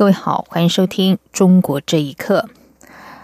各位好，欢迎收听《中国这一刻》。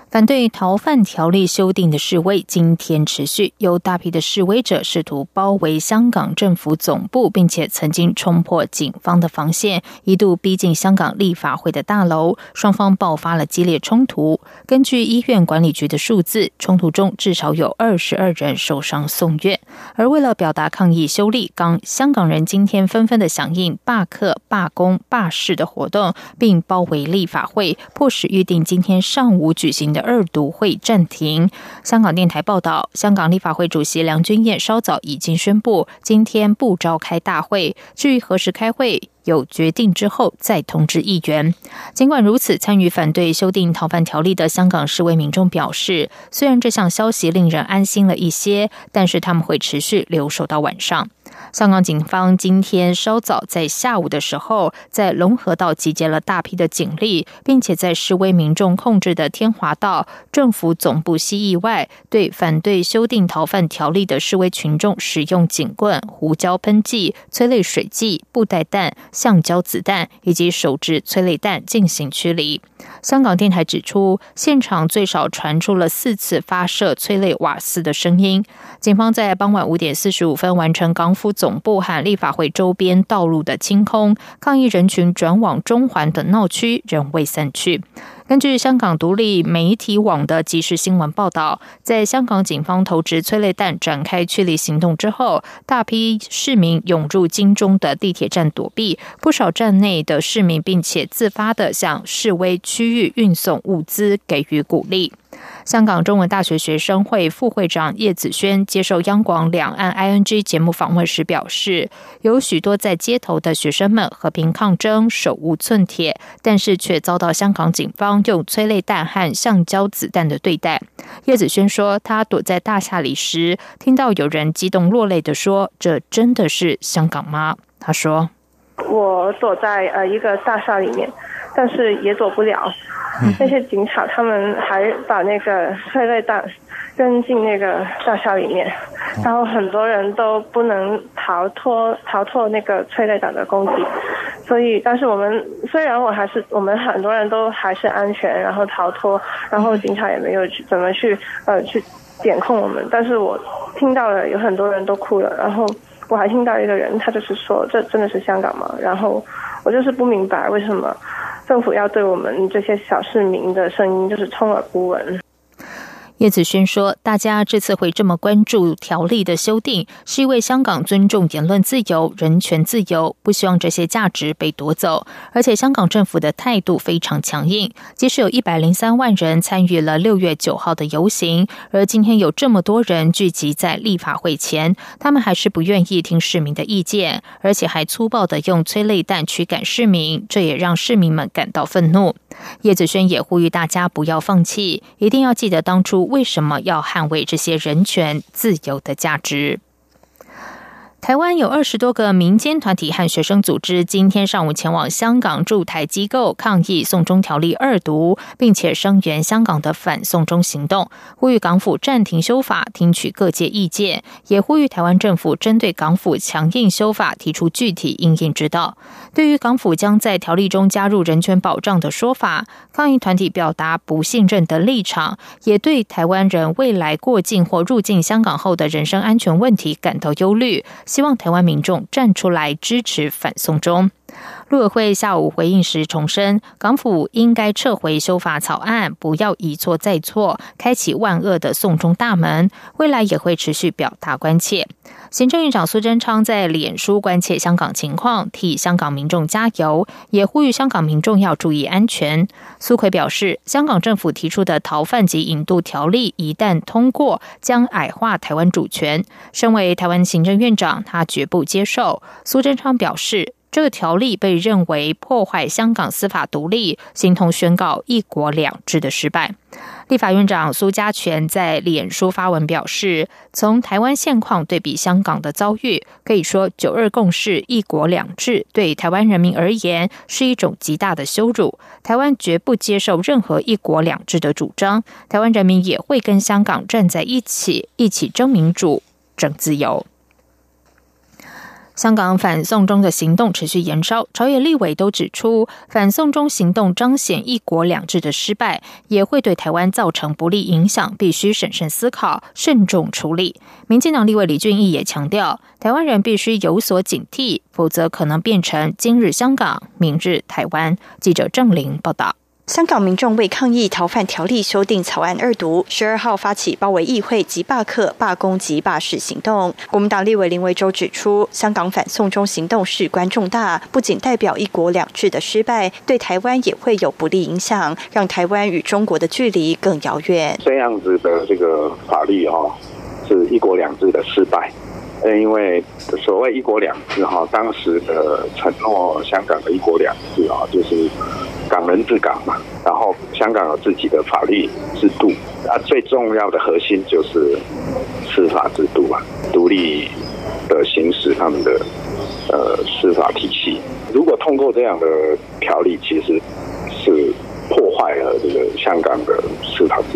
反对逃犯条例修订的示威今天持续，有大批的示威者试图包围香港政府总部，并且曾经冲破警方的防线，一度逼近香港立法会的大楼，双方爆发了激烈冲突。根据医院管理局的数字，冲突中至少有二十二人受伤送院。而为了表达抗议修例，刚香港人今天纷纷的响应罢课、罢工、罢市的活动，并包围立法会，迫使预定今天上午举行的。二读会暂停。香港电台报道，香港立法会主席梁君彦稍早已经宣布，今天不召开大会。至于何时开会，有决定之后再通知议员。尽管如此，参与反对修订逃犯条例的香港示威民众表示，虽然这项消息令人安心了一些，但是他们会持续留守到晚上。香港警方今天稍早在下午的时候，在龙河道集结了大批的警力，并且在示威民众控制的天华道政府总部西翼外，对反对修订逃犯条例的示威群众使用警棍、胡椒喷剂、催泪水剂、布袋弹、橡胶子弹以及手制催泪弹进行驱离。香港电台指出，现场最少传出了四次发射催泪瓦斯的声音。警方在傍晚五点四十五分完成港府总总部和立法会周边道路的清空，抗议人群转往中环等闹区，仍未散去。根据香港独立媒体网的即时新闻报道，在香港警方投掷催泪弹展开驱离行动之后，大批市民涌入金钟的地铁站躲避，不少站内的市民并且自发的向示威区域运送物资，给予鼓励。香港中文大学学生会副会长叶子轩接受央广两岸 ING 节目访问时表示，有许多在街头的学生们和平抗争，手无寸铁，但是却遭到香港警方用催泪弹和橡胶子弹的对待。叶子轩说，他躲在大厦里时，听到有人激动落泪的说：“这真的是香港吗？”他说：“我躲在呃一个大厦里面，但是也躲不了。”那些警察他们还把那个催泪弹扔进那个大厦里面，然后很多人都不能逃脱逃脱那个催泪弹的攻击。所以，但是我们虽然我还是我们很多人都还是安全，然后逃脱，然后警察也没有去怎么去呃去点控我们。但是我听到了有很多人都哭了，然后我还听到一个人，他就是说这真的是香港吗？然后我就是不明白为什么。政府要对我们这些小市民的声音就是充耳不闻。叶子轩说：“大家这次会这么关注条例的修订，是因为香港尊重言论自由、人权自由，不希望这些价值被夺走。而且香港政府的态度非常强硬，即使有一百零三万人参与了六月九号的游行，而今天有这么多人聚集在立法会前，他们还是不愿意听市民的意见，而且还粗暴的用催泪弹驱赶市民，这也让市民们感到愤怒。叶子轩也呼吁大家不要放弃，一定要记得当初。”为什么要捍卫这些人权自由的价值？台湾有二十多个民间团体和学生组织，今天上午前往香港驻台机构抗议《送中条例》二读，并且声援香港的反送中行动，呼吁港府暂停修法，听取各界意见，也呼吁台湾政府针对港府强硬修法提出具体应应之道。对于港府将在条例中加入人权保障的说法，抗议团体表达不信任的立场，也对台湾人未来过境或入境香港后的人身安全问题感到忧虑。希望台湾民众站出来支持反送中。陆委会下午回应时重申，港府应该撤回修法草案，不要一错再错，开启万恶的送中大门。未来也会持续表达关切。行政院长苏贞昌在脸书关切香港情况，替香港民众加油，也呼吁香港民众要注意安全。苏奎表示，香港政府提出的逃犯及引渡条例一旦通过，将矮化台湾主权。身为台湾行政院长，他绝不接受。苏贞昌表示。这个条例被认为破坏香港司法独立，形同宣告“一国两制”的失败。立法院长苏家全在脸书发文表示：“从台湾现况对比香港的遭遇，可以说‘九二共识’‘一国两制’对台湾人民而言是一种极大的羞辱。台湾绝不接受任何‘一国两制’的主张。台湾人民也会跟香港站在一起，一起争民主、争自由。”香港反送中的行动持续延烧，朝野立委都指出，反送中行动彰显“一国两制”的失败，也会对台湾造成不利影响，必须审慎思考、慎重处理。民进党立委李俊毅也强调，台湾人必须有所警惕，否则可能变成今日香港，明日台湾。记者郑玲报道。香港民众为抗议逃犯条例修订草案二读，十二号发起包围议会及罢课、罢工及罢市行动。国民党立委林维洲指出，香港反送中行动事关重大，不仅代表一国两制的失败，对台湾也会有不利影响，让台湾与中国的距离更遥远。这样子的这个法律哈，是一国两制的失败。因为所谓一国两制哈，当时的承诺香港的一国两制啊，就是。港人治港嘛，然后香港有自己的法律制度啊，最重要的核心就是司法制度嘛，独立的行使他们的呃司法体系。如果通过这样的条例，其实是。破坏了这个香港的司法制度。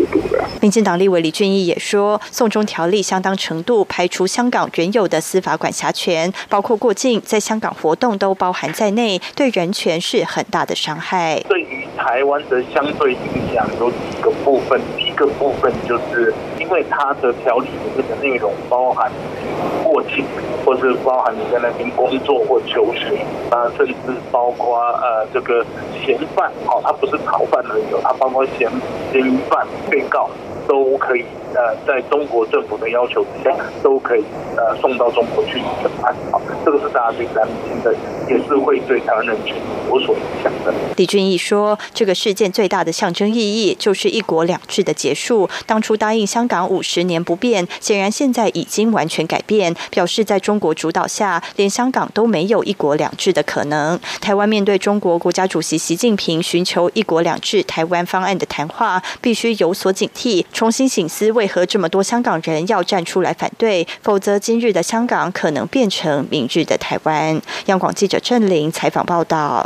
民进党立委李俊毅也说，送中条例相当程度排除香港原有的司法管辖权，包括过境在香港活动都包含在内，对人权是很大的伤害。对于台湾的相对影响有几个部分，第一个部分就是因为它的条例里面的内容包含过境，或是包含你在那边工作或求学，啊，甚至包括呃这个嫌犯，哦，他不是逃。犯而已，他包括嫌嫌疑犯、被告都可以。呃，在中国政府的要求之下，都可以呃送到中国去审判。好，这个是大家最担心的，也是会对台湾人权有所影响的。李俊毅说，这个事件最大的象征意义就是一国两制的结束。当初答应香港五十年不变，显然现在已经完全改变，表示在中国主导下，连香港都没有一国两制的可能。台湾面对中国国家主席习近平寻求一国两制台湾方案的谈话，必须有所警惕，重新醒思。为何这么多香港人要站出来反对？否则，今日的香港可能变成明日的台湾。央广记者郑玲采访报道。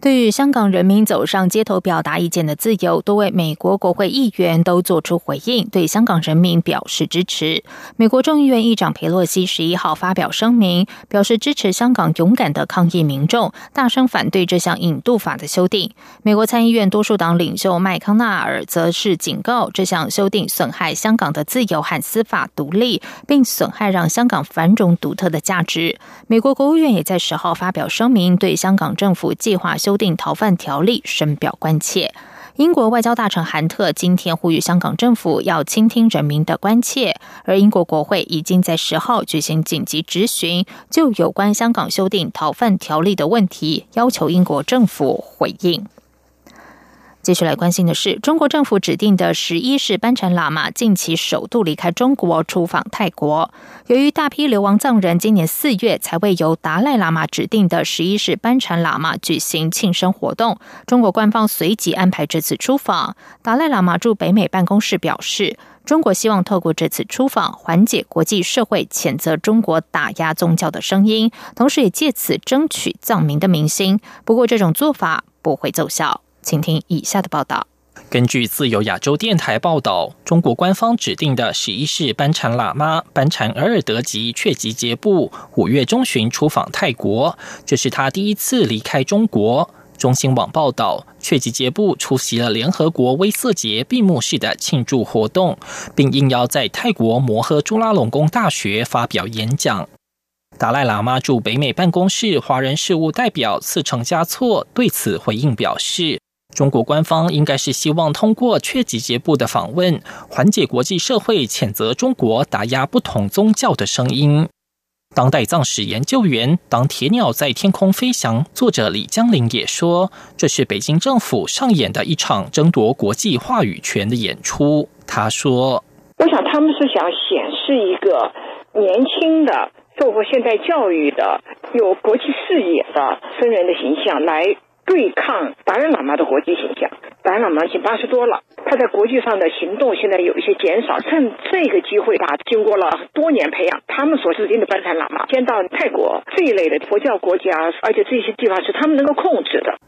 对于香港人民走上街头表达意见的自由，多位美国国会议员都做出回应，对香港人民表示支持。美国众议院议长佩洛西十一号发表声明，表示支持香港勇敢的抗议民众，大声反对这项引渡法的修订。美国参议院多数党领袖麦康奈尔则是警告，这项修订损害香港的自由和司法独立，并损害让香港繁荣独特的价值。美国国务院也在十号发表声明，对香港政府计划修。修订逃犯条例深表关切。英国外交大臣韩特今天呼吁香港政府要倾听人民的关切，而英国国会已经在十号举行紧急质询，就有关香港修订逃犯条例的问题，要求英国政府回应。接下来关心的是，中国政府指定的十一世班禅喇嘛近期首度离开中国出访泰国。由于大批流亡藏人今年四月才为由达赖喇嘛指定的十一世班禅喇嘛举行庆生活动，中国官方随即安排这次出访。达赖喇嘛驻北美办公室表示，中国希望透过这次出访缓解国际社会谴责中国打压宗教的声音，同时也借此争取藏民的民心。不过，这种做法不会奏效。请听以下的报道。根据自由亚洲电台报道，中国官方指定的十一世班禅喇嘛班禅额尔德吉却吉杰布五月中旬出访泰国，这是他第一次离开中国。中新网报道，却吉杰布出席了联合国威瑟节闭幕式的庆祝活动，并应邀在泰国摩诃朱拉隆功大学发表演讲。达赖喇嘛驻北美办公室华人事务代表次成加措对此回应表示。中国官方应该是希望通过缺吉节部的访问，缓解国际社会谴责中国打压不同宗教的声音。当代藏史研究员《当铁鸟在天空飞翔》作者李江林也说，这是北京政府上演的一场争夺国际话语权的演出。他说：“我想他们是想显示一个年轻的。”受过现代教育的有国际视野的僧人的形象来对抗达赖喇嘛的国际形象。达赖喇嘛已经八十多了，他在国际上的行动现在有一些减少。趁这个机会吧，经过了多年培养，他们所指定的班禅喇嘛先到泰国这一类的佛教国家，而且这些地方是他们能够控制的。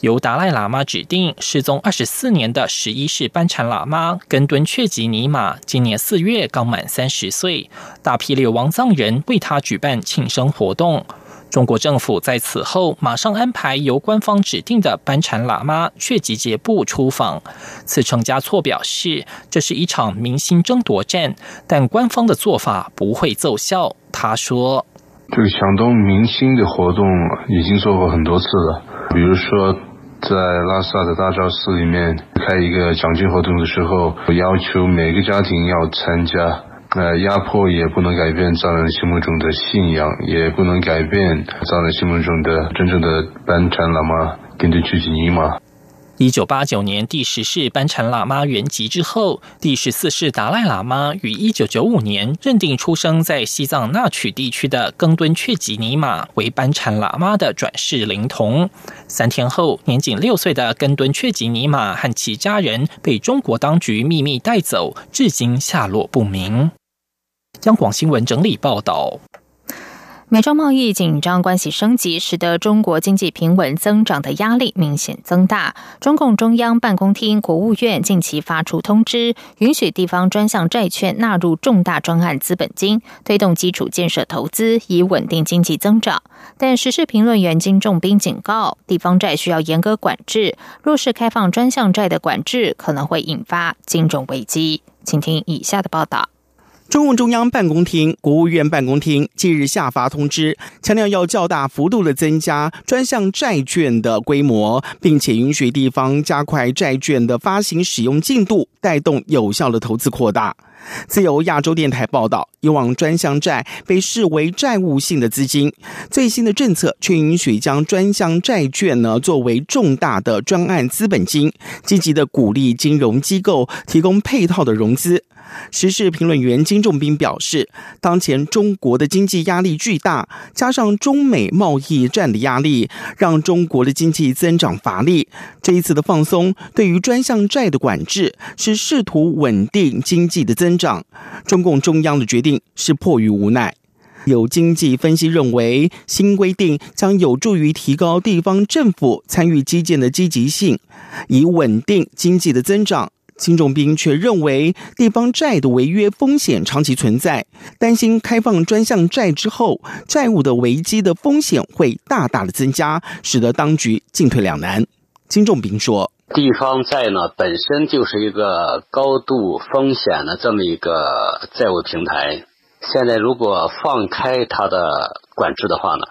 由达赖喇嘛指定失踪二十四年的十一世班禅喇嘛根敦却吉尼玛，今年四月刚满三十岁，大批流亡藏人为他举办庆生活动。中国政府在此后马上安排由官方指定的班禅喇嘛却集结部出访。次程加措表示，这是一场民心争夺战，但官方的做法不会奏效。他说：“这个响动民心的活动已经做过很多次了，比如说。”在拉萨的大昭寺里面开一个讲经活动的时候，要求每个家庭要参加。呃，压迫也不能改变藏人心目中的信仰，也不能改变藏人心目中的真正的班禅喇嘛跟着去尼玛。一九八九年第十世班禅喇嘛圆寂之后，第十四世达赖喇嘛于一九九五年认定出生在西藏那曲地区的更敦却吉尼玛为班禅喇嘛的转世灵童。三天后，年仅六岁的更敦却吉尼玛和其家人被中国当局秘密带走，至今下落不明。央广新闻整理报道。美中贸易紧张关系升级，使得中国经济平稳增长的压力明显增大。中共中央办公厅、国务院近期发出通知，允许地方专项债券纳入重大专案资本金，推动基础建设投资，以稳定经济增长。但时事评论员金仲斌警告，地方债需要严格管制，若是开放专项债的管制，可能会引发金融危机。请听以下的报道。中共中央办公厅、国务院办公厅近日下发通知，强调要较大幅度的增加专项债券的规模，并且允许地方加快债券的发行使用进度，带动有效的投资扩大。自由亚洲电台报道，以往专项债被视为债务性的资金，最新的政策却允许将专项债券呢作为重大的专案资本金，积极的鼓励金融机构提供配套的融资。时事评论员金仲斌表示，当前中国的经济压力巨大，加上中美贸易战的压力，让中国的经济增长乏力。这一次的放松对于专项债的管制，是试图稳定经济的增。增长，中共中央的决定是迫于无奈。有经济分析认为，新规定将有助于提高地方政府参与基建的积极性，以稳定经济的增长。金仲斌却认为，地方债的违约风险长期存在，担心开放专项债之后，债务的危机的风险会大大的增加，使得当局进退两难。金仲斌说。地方债呢，本身就是一个高度风险的这么一个债务平台。现在如果放开它的管制的话呢，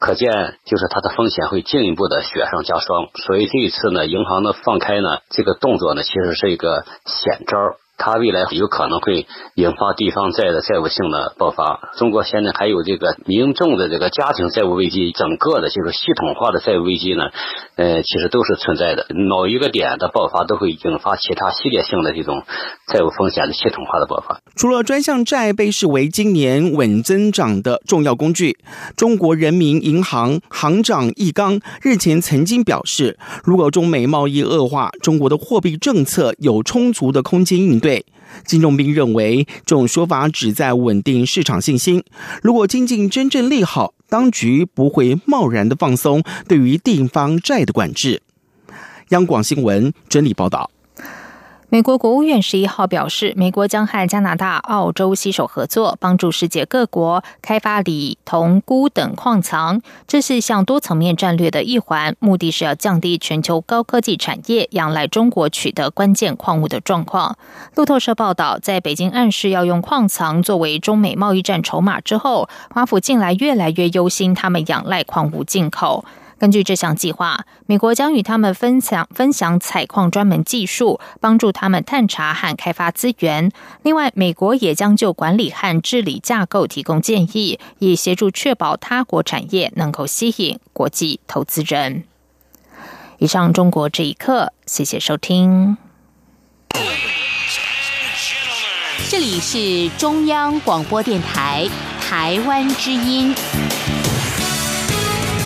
可见就是它的风险会进一步的雪上加霜。所以这一次呢，银行的放开呢，这个动作呢，其实是一个险招。它未来有可能会引发地方债的债务性的爆发。中国现在还有这个民众的这个家庭债务危机，整个的就是系统化的债务危机呢，呃，其实都是存在的。某一个点的爆发，都会引发其他系列性的这种债务风险的系统化的爆发。除了专项债被视为今年稳增长的重要工具，中国人民银行行长易纲日前曾经表示，如果中美贸易恶化，中国的货币政策有充足的空间应对。金仲斌认为，这种说法旨在稳定市场信心。如果经济真正利好，当局不会贸然的放松对于地方债的管制。央广新闻整理报道。美国国务院十一号表示，美国将和加拿大、澳洲携手合作，帮助世界各国开发锂、铜、钴等矿藏。这是一项多层面战略的一环，目的是要降低全球高科技产业仰赖中国取得关键矿物的状况。路透社报道，在北京暗示要用矿藏作为中美贸易战筹码之后，华府近来越来越忧心他们仰赖矿物进口。根据这项计划，美国将与他们分享分享采矿专门技术，帮助他们探查和开发资源。另外，美国也将就管理和治理架构提供建议，以协助确保他国产业能够吸引国际投资人。以上，中国这一刻，谢谢收听。这里是中央广播电台台湾之音。